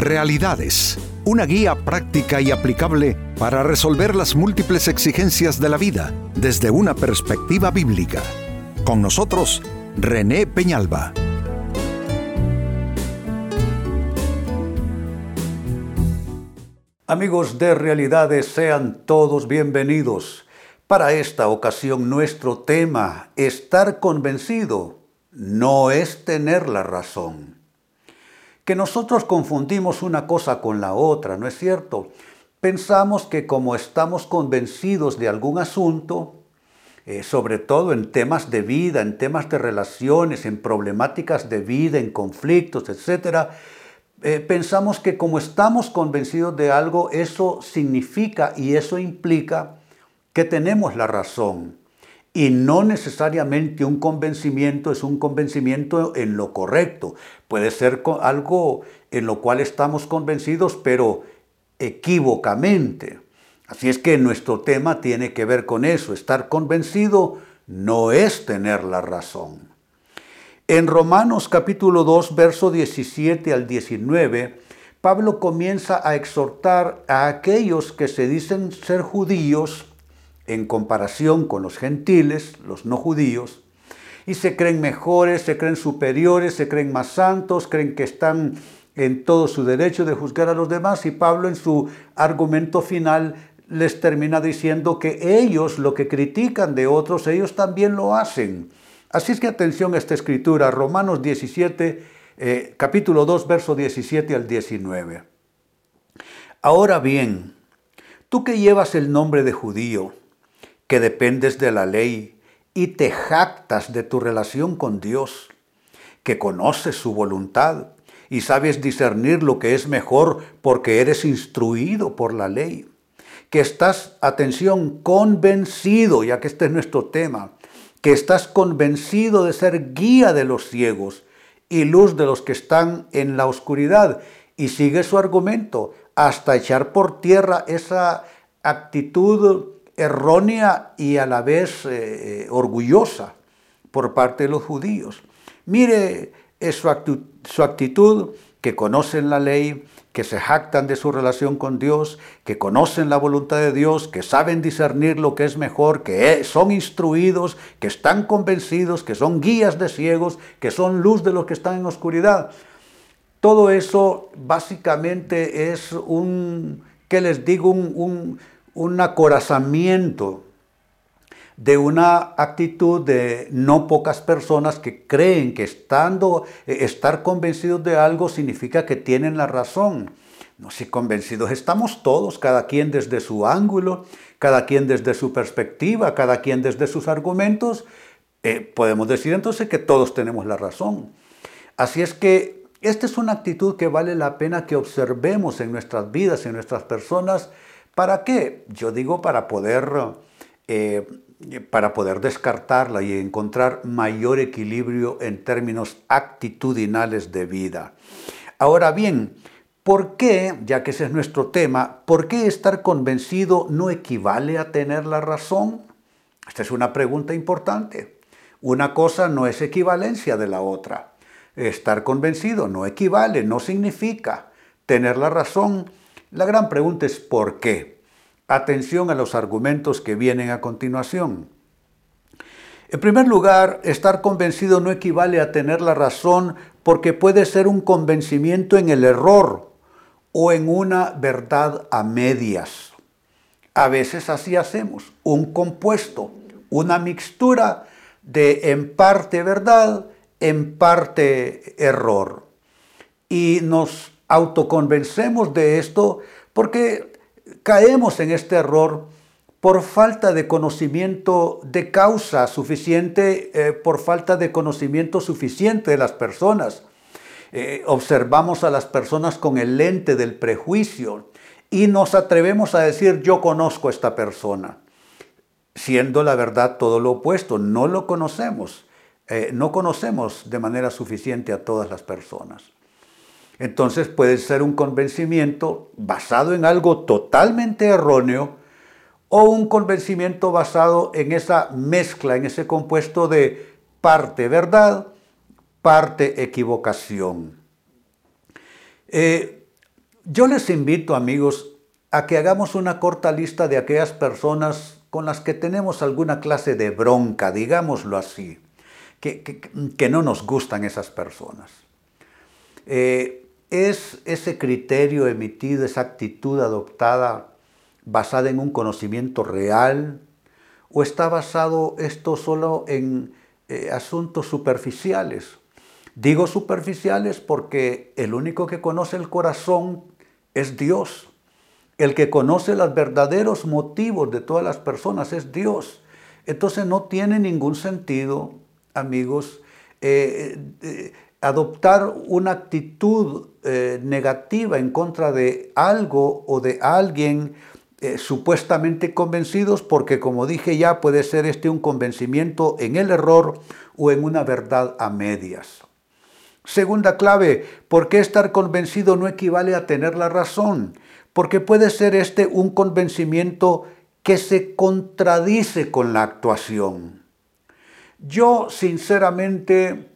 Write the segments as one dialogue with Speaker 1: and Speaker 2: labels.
Speaker 1: Realidades, una guía práctica y aplicable para resolver las múltiples exigencias de la vida desde una perspectiva bíblica. Con nosotros, René Peñalba.
Speaker 2: Amigos de Realidades, sean todos bienvenidos. Para esta ocasión nuestro tema, estar convencido, no es tener la razón. Que nosotros confundimos una cosa con la otra, ¿no es cierto? Pensamos que como estamos convencidos de algún asunto, eh, sobre todo en temas de vida, en temas de relaciones, en problemáticas de vida, en conflictos, etc., eh, pensamos que como estamos convencidos de algo, eso significa y eso implica que tenemos la razón. Y no necesariamente un convencimiento es un convencimiento en lo correcto. Puede ser algo en lo cual estamos convencidos, pero equívocamente. Así es que nuestro tema tiene que ver con eso. Estar convencido no es tener la razón. En Romanos capítulo 2, verso 17 al 19, Pablo comienza a exhortar a aquellos que se dicen ser judíos en comparación con los gentiles, los no judíos, y se creen mejores, se creen superiores, se creen más santos, creen que están en todo su derecho de juzgar a los demás, y Pablo en su argumento final les termina diciendo que ellos lo que critican de otros, ellos también lo hacen. Así es que atención a esta escritura, Romanos 17, eh, capítulo 2, verso 17 al 19. Ahora bien, tú que llevas el nombre de judío, que dependes de la ley y te jactas de tu relación con Dios, que conoces su voluntad y sabes discernir lo que es mejor porque eres instruido por la ley, que estás, atención, convencido, ya que este es nuestro tema, que estás convencido de ser guía de los ciegos y luz de los que están en la oscuridad. Y sigue su argumento hasta echar por tierra esa actitud errónea y a la vez eh, orgullosa por parte de los judíos. Mire su, su actitud, que conocen la ley, que se jactan de su relación con Dios, que conocen la voluntad de Dios, que saben discernir lo que es mejor, que son instruidos, que están convencidos, que son guías de ciegos, que son luz de los que están en oscuridad. Todo eso básicamente es un, ¿qué les digo? un acorazamiento de una actitud de no pocas personas que creen que estando, eh, estar convencidos de algo significa que tienen la razón. No, si convencidos estamos todos, cada quien desde su ángulo, cada quien desde su perspectiva, cada quien desde sus argumentos, eh, podemos decir entonces que todos tenemos la razón. Así es que esta es una actitud que vale la pena que observemos en nuestras vidas, en nuestras personas, ¿Para qué? Yo digo para poder, eh, para poder descartarla y encontrar mayor equilibrio en términos actitudinales de vida. Ahora bien, ¿por qué, ya que ese es nuestro tema, por qué estar convencido no equivale a tener la razón? Esta es una pregunta importante. Una cosa no es equivalencia de la otra. Estar convencido no equivale, no significa tener la razón la gran pregunta es ¿por qué? Atención a los argumentos que vienen a continuación. En primer lugar, estar convencido no equivale a tener la razón porque puede ser un convencimiento en el error o en una verdad a medias. A veces así hacemos, un compuesto, una mixtura de en parte verdad, en parte error. Y nos autoconvencemos de esto porque caemos en este error por falta de conocimiento de causa suficiente, eh, por falta de conocimiento suficiente de las personas. Eh, observamos a las personas con el lente del prejuicio y nos atrevemos a decir yo conozco a esta persona, siendo la verdad todo lo opuesto, no lo conocemos, eh, no conocemos de manera suficiente a todas las personas. Entonces puede ser un convencimiento basado en algo totalmente erróneo o un convencimiento basado en esa mezcla, en ese compuesto de parte verdad, parte equivocación. Eh, Yo les invito, amigos, a que hagamos una corta lista de aquellas personas con las que tenemos alguna clase de bronca, digámoslo así, que, no nos gustan esas personas. Eh, ¿Es ese criterio emitido, esa actitud adoptada basada en un conocimiento real? ¿O está basado esto solo en eh, asuntos superficiales? Digo superficiales porque el único que conoce el corazón es Dios. El que conoce los verdaderos motivos de todas las personas es Dios. Entonces no tiene ningún sentido, amigos, eh, eh, adoptar una actitud eh, negativa en contra de algo o de alguien supuestamente convencidos, porque como dije ya, puede ser este un convencimiento en el error o en una verdad a medias. Segunda clave, ¿por qué estar convencido no equivale a tener la razón? Porque puede ser este un convencimiento que se contradice con la actuación. Yo sinceramente,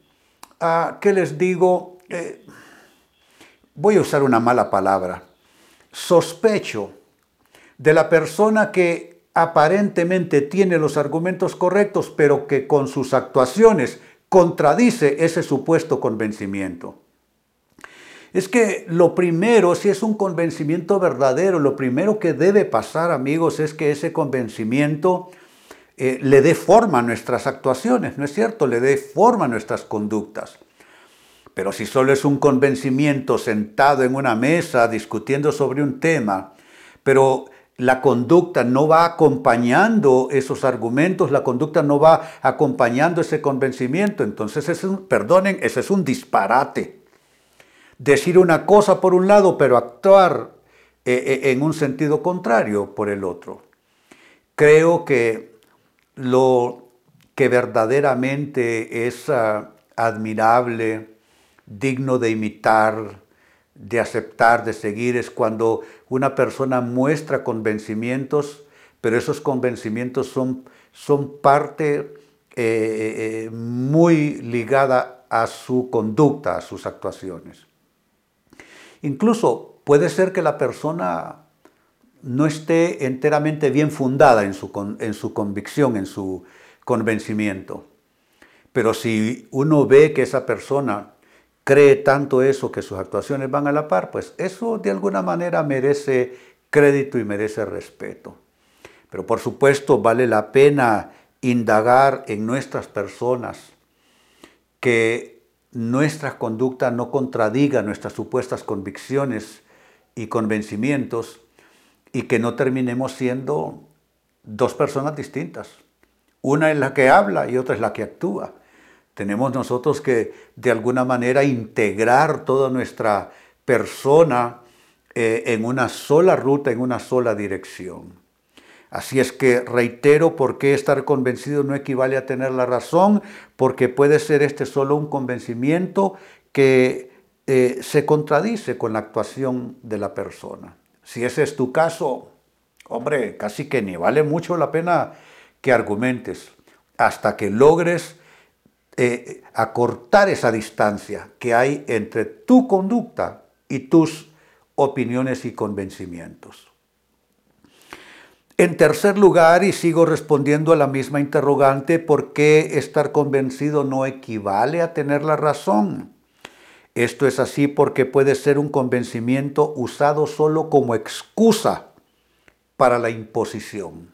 Speaker 2: ah, ¿qué les digo? Eh, voy a usar una mala palabra. Sospecho de la persona que aparentemente tiene los argumentos correctos, pero que con sus actuaciones contradice ese supuesto convencimiento. Es que lo primero, si es un convencimiento verdadero, lo primero que debe pasar, amigos, es que ese convencimiento eh, le dé forma a nuestras actuaciones, ¿no es cierto? Le dé forma a nuestras conductas. Pero si solo es un convencimiento sentado en una mesa discutiendo sobre un tema, pero la conducta no va acompañando esos argumentos, la conducta no va acompañando ese convencimiento. Entonces, es perdonen, ese es un disparate. Decir una cosa por un lado, pero actuar eh, eh, en un sentido contrario por el otro. Creo que lo que verdaderamente es ah, admirable, digno de imitar, de aceptar, de seguir, es cuando una persona muestra convencimientos, pero esos convencimientos son, son parte eh, eh, muy ligada a su conducta, a sus actuaciones. Incluso puede ser que la persona no esté enteramente bien fundada en su, en su convicción, en su convencimiento. Pero si uno ve que esa persona cree tanto eso que sus actuaciones van a la par, pues eso de alguna manera merece crédito y merece respeto. Pero por supuesto vale la pena indagar en nuestras personas que nuestra conducta no contradiga nuestras supuestas convicciones y convencimientos y que no terminemos siendo dos personas distintas. Una es la que habla y otra es la que actúa. Tenemos nosotros que de alguna manera integrar toda nuestra persona eh, en una sola ruta, en una sola dirección. Así es que reitero por qué estar convencido no equivale a tener la razón, porque puede ser este solo un convencimiento que eh, se contradice con la actuación de la persona. Si ese es tu caso, hombre, casi que ni vale mucho la pena que argumentes hasta que logres eh, acortar esa distancia que hay entre tu conducta y tus opiniones y convencimientos. En tercer lugar, y sigo respondiendo a la misma interrogante, ¿por qué estar convencido no equivale a tener la razón? Esto es así porque puede ser un convencimiento usado solo como excusa para la imposición.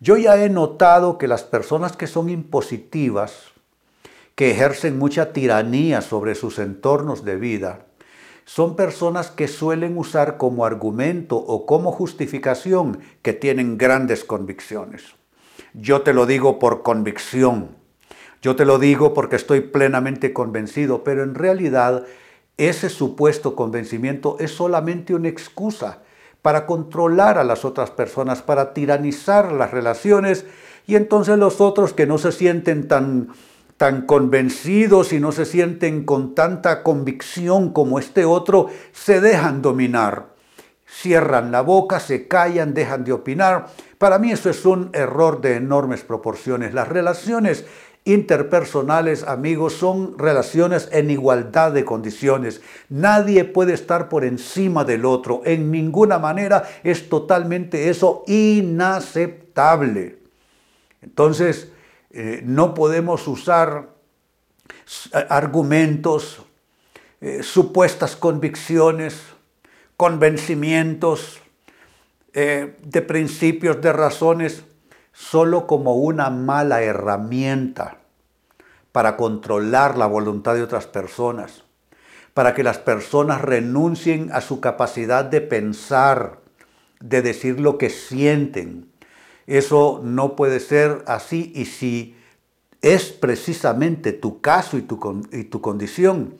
Speaker 2: Yo ya he notado que las personas que son impositivas que ejercen mucha tiranía sobre sus entornos de vida, son personas que suelen usar como argumento o como justificación que tienen grandes convicciones. Yo te lo digo por convicción, yo te lo digo porque estoy plenamente convencido, pero en realidad ese supuesto convencimiento es solamente una excusa para controlar a las otras personas, para tiranizar las relaciones y entonces los otros que no se sienten tan tan convencidos y no se sienten con tanta convicción como este otro, se dejan dominar. Cierran la boca, se callan, dejan de opinar. Para mí eso es un error de enormes proporciones. Las relaciones interpersonales, amigos, son relaciones en igualdad de condiciones. Nadie puede estar por encima del otro. En ninguna manera es totalmente eso inaceptable. Entonces, eh, no podemos usar argumentos, eh, supuestas convicciones, convencimientos eh, de principios, de razones, solo como una mala herramienta para controlar la voluntad de otras personas, para que las personas renuncien a su capacidad de pensar, de decir lo que sienten. Eso no puede ser así y si es precisamente tu caso y tu, y tu condición,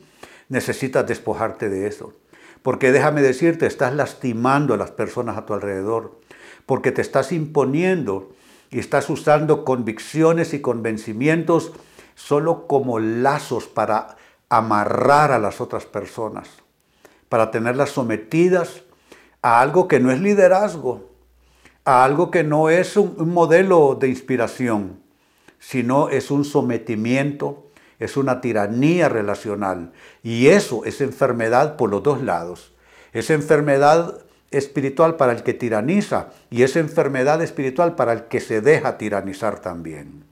Speaker 2: necesitas despojarte de eso. Porque déjame decirte, estás lastimando a las personas a tu alrededor, porque te estás imponiendo y estás usando convicciones y convencimientos solo como lazos para amarrar a las otras personas, para tenerlas sometidas a algo que no es liderazgo, a algo que no es un, modelo de inspiración, sino es un sometimiento, es una tiranía relacional. Y eso es enfermedad por los dos lados. Es enfermedad espiritual para el que tiraniza y es enfermedad espiritual para el que se deja tiranizar también.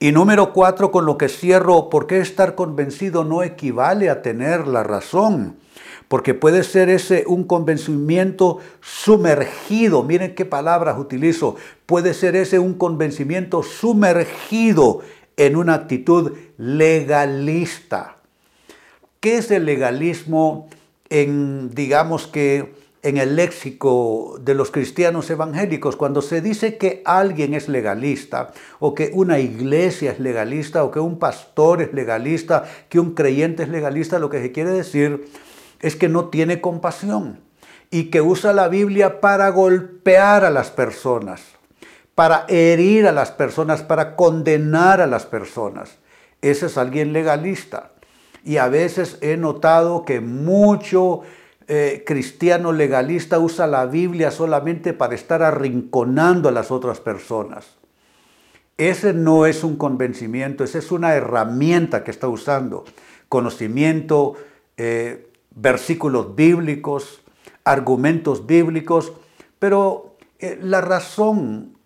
Speaker 2: Y número cuatro, con lo que cierro, ¿por qué estar convencido no equivale a tener la razón? Porque puede ser ese un convencimiento sumergido, miren qué palabras utilizo, puede ser ese un convencimiento sumergido en una actitud legalista. ¿Qué es el legalismo? En, digamos que, en el léxico de los cristianos evangélicos, cuando se dice que alguien es legalista, o que una iglesia es legalista, o que un pastor es legalista, que un creyente es legalista, lo que se quiere decir es que no tiene compasión y que usa la Biblia para golpear a las personas, para herir a las personas, para condenar a las personas. Ese es alguien legalista. Y a veces he notado que mucho eh, cristiano legalista usa la Biblia solamente para estar arrinconando a las otras personas. Ese no es un convencimiento, esa es una herramienta que está usando. Conocimiento, eh, versículos bíblicos, argumentos bíblicos, pero eh, la razón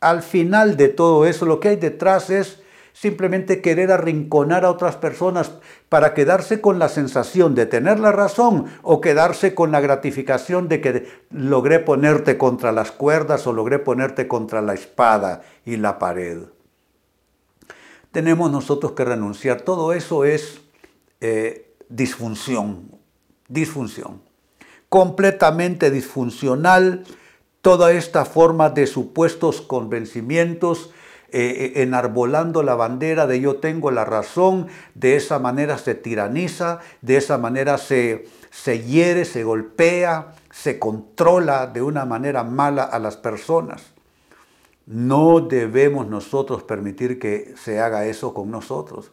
Speaker 2: al final de todo eso, lo que hay detrás es simplemente querer arrinconar a otras personas para quedarse con la sensación de tener la razón o quedarse con la gratificación de que logré ponerte contra las cuerdas o logré ponerte contra la espada y la pared. Tenemos nosotros que renunciar. Todo eso es eh, disfunción, disfunción. Completamente disfuncional toda esta forma de supuestos convencimientos eh, enarbolando la bandera de yo tengo la razón, de esa manera se tiraniza, de esa manera se, se hiere, se golpea, se controla de una manera mala a las personas. No debemos nosotros permitir que se haga eso con nosotros.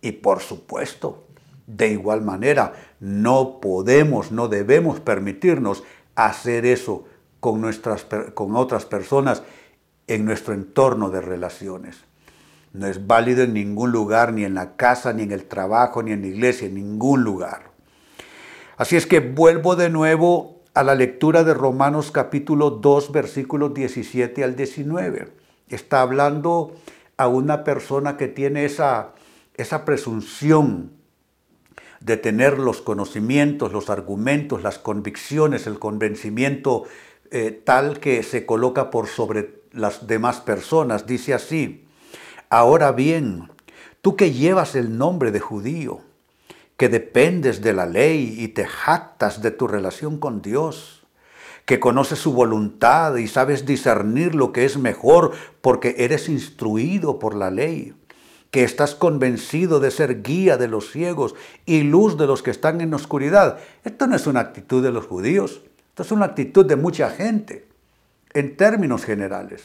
Speaker 2: Y por supuesto, de igual manera, no podemos, no debemos permitirnos hacer eso con, nuestras, con otras personas en nuestro entorno de relaciones. No es válido en ningún lugar, ni en la casa, ni en el trabajo, ni en la iglesia, en ningún lugar. Así es que vuelvo de nuevo a la lectura de Romanos capítulo 2, versículos 17 al 19. Está hablando a una persona que tiene esa, esa presunción de tener los conocimientos, los argumentos, las convicciones, el convencimiento eh, tal que se coloca por sobre las demás personas. Dice así, ahora bien, tú que llevas el nombre de judío, que dependes de la ley y te jactas de tu relación con Dios, que conoces su voluntad y sabes discernir lo que es mejor porque eres instruido por la ley, que estás convencido de ser guía de los ciegos y luz de los que están en oscuridad. Esto no es una actitud de los judíos, esto es una actitud de mucha gente en términos generales.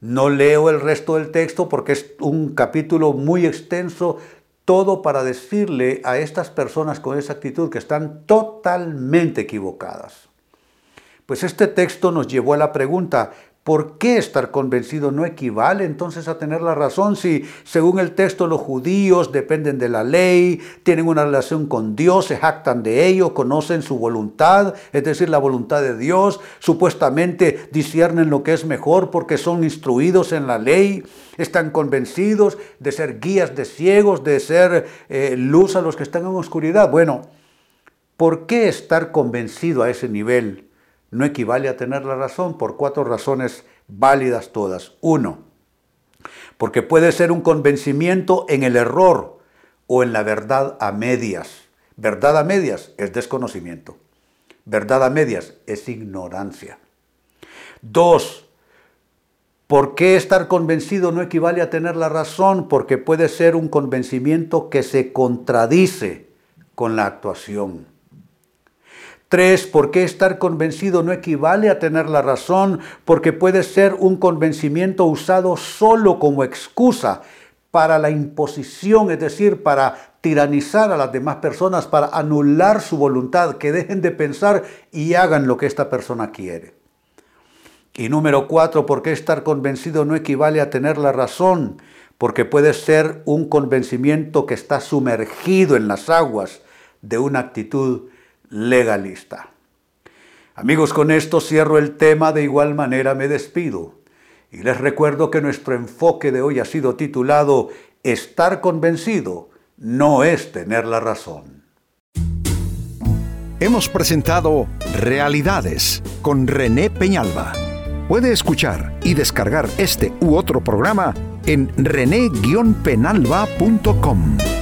Speaker 2: No leo el resto del texto porque es un capítulo muy extenso, todo para decirle a estas personas con esa actitud que están totalmente equivocadas. Pues este texto nos llevó a la pregunta, ¿Por qué estar convencido no equivale entonces a tener la razón si, según el texto, los judíos dependen de la ley, tienen una relación con Dios, se jactan de ello, conocen su voluntad, es decir, la voluntad de Dios, supuestamente disciernen lo que es mejor porque son instruidos en la ley, están convencidos de ser guías de ciegos, de ser eh, luz a los que están en oscuridad? Bueno, ¿por qué estar convencido a ese nivel? No equivale a tener la razón por cuatro razones válidas todas. Uno, porque puede ser un convencimiento en el error o en la verdad a medias. Verdad a medias es desconocimiento. Verdad a medias es ignorancia. Dos, ¿por qué estar convencido no equivale a tener la razón? Porque puede ser un convencimiento que se contradice con la actuación. Tres, ¿por qué estar convencido no equivale a tener la razón? Porque puede ser un convencimiento usado solo como excusa para la imposición, es decir, para tiranizar a las demás personas, para anular su voluntad, que dejen de pensar y hagan lo que esta persona quiere. Y número cuatro, ¿por qué estar convencido no equivale a tener la razón? Porque puede ser un convencimiento que está sumergido en las aguas de una actitud legalista. Amigos, con esto cierro el tema, de igual manera me despido. Y les recuerdo que nuestro enfoque de hoy ha sido titulado Estar convencido no es tener la razón.
Speaker 1: Hemos presentado Realidades con René Peñalba. Puede escuchar y descargar este u otro programa en rene-penalba.com.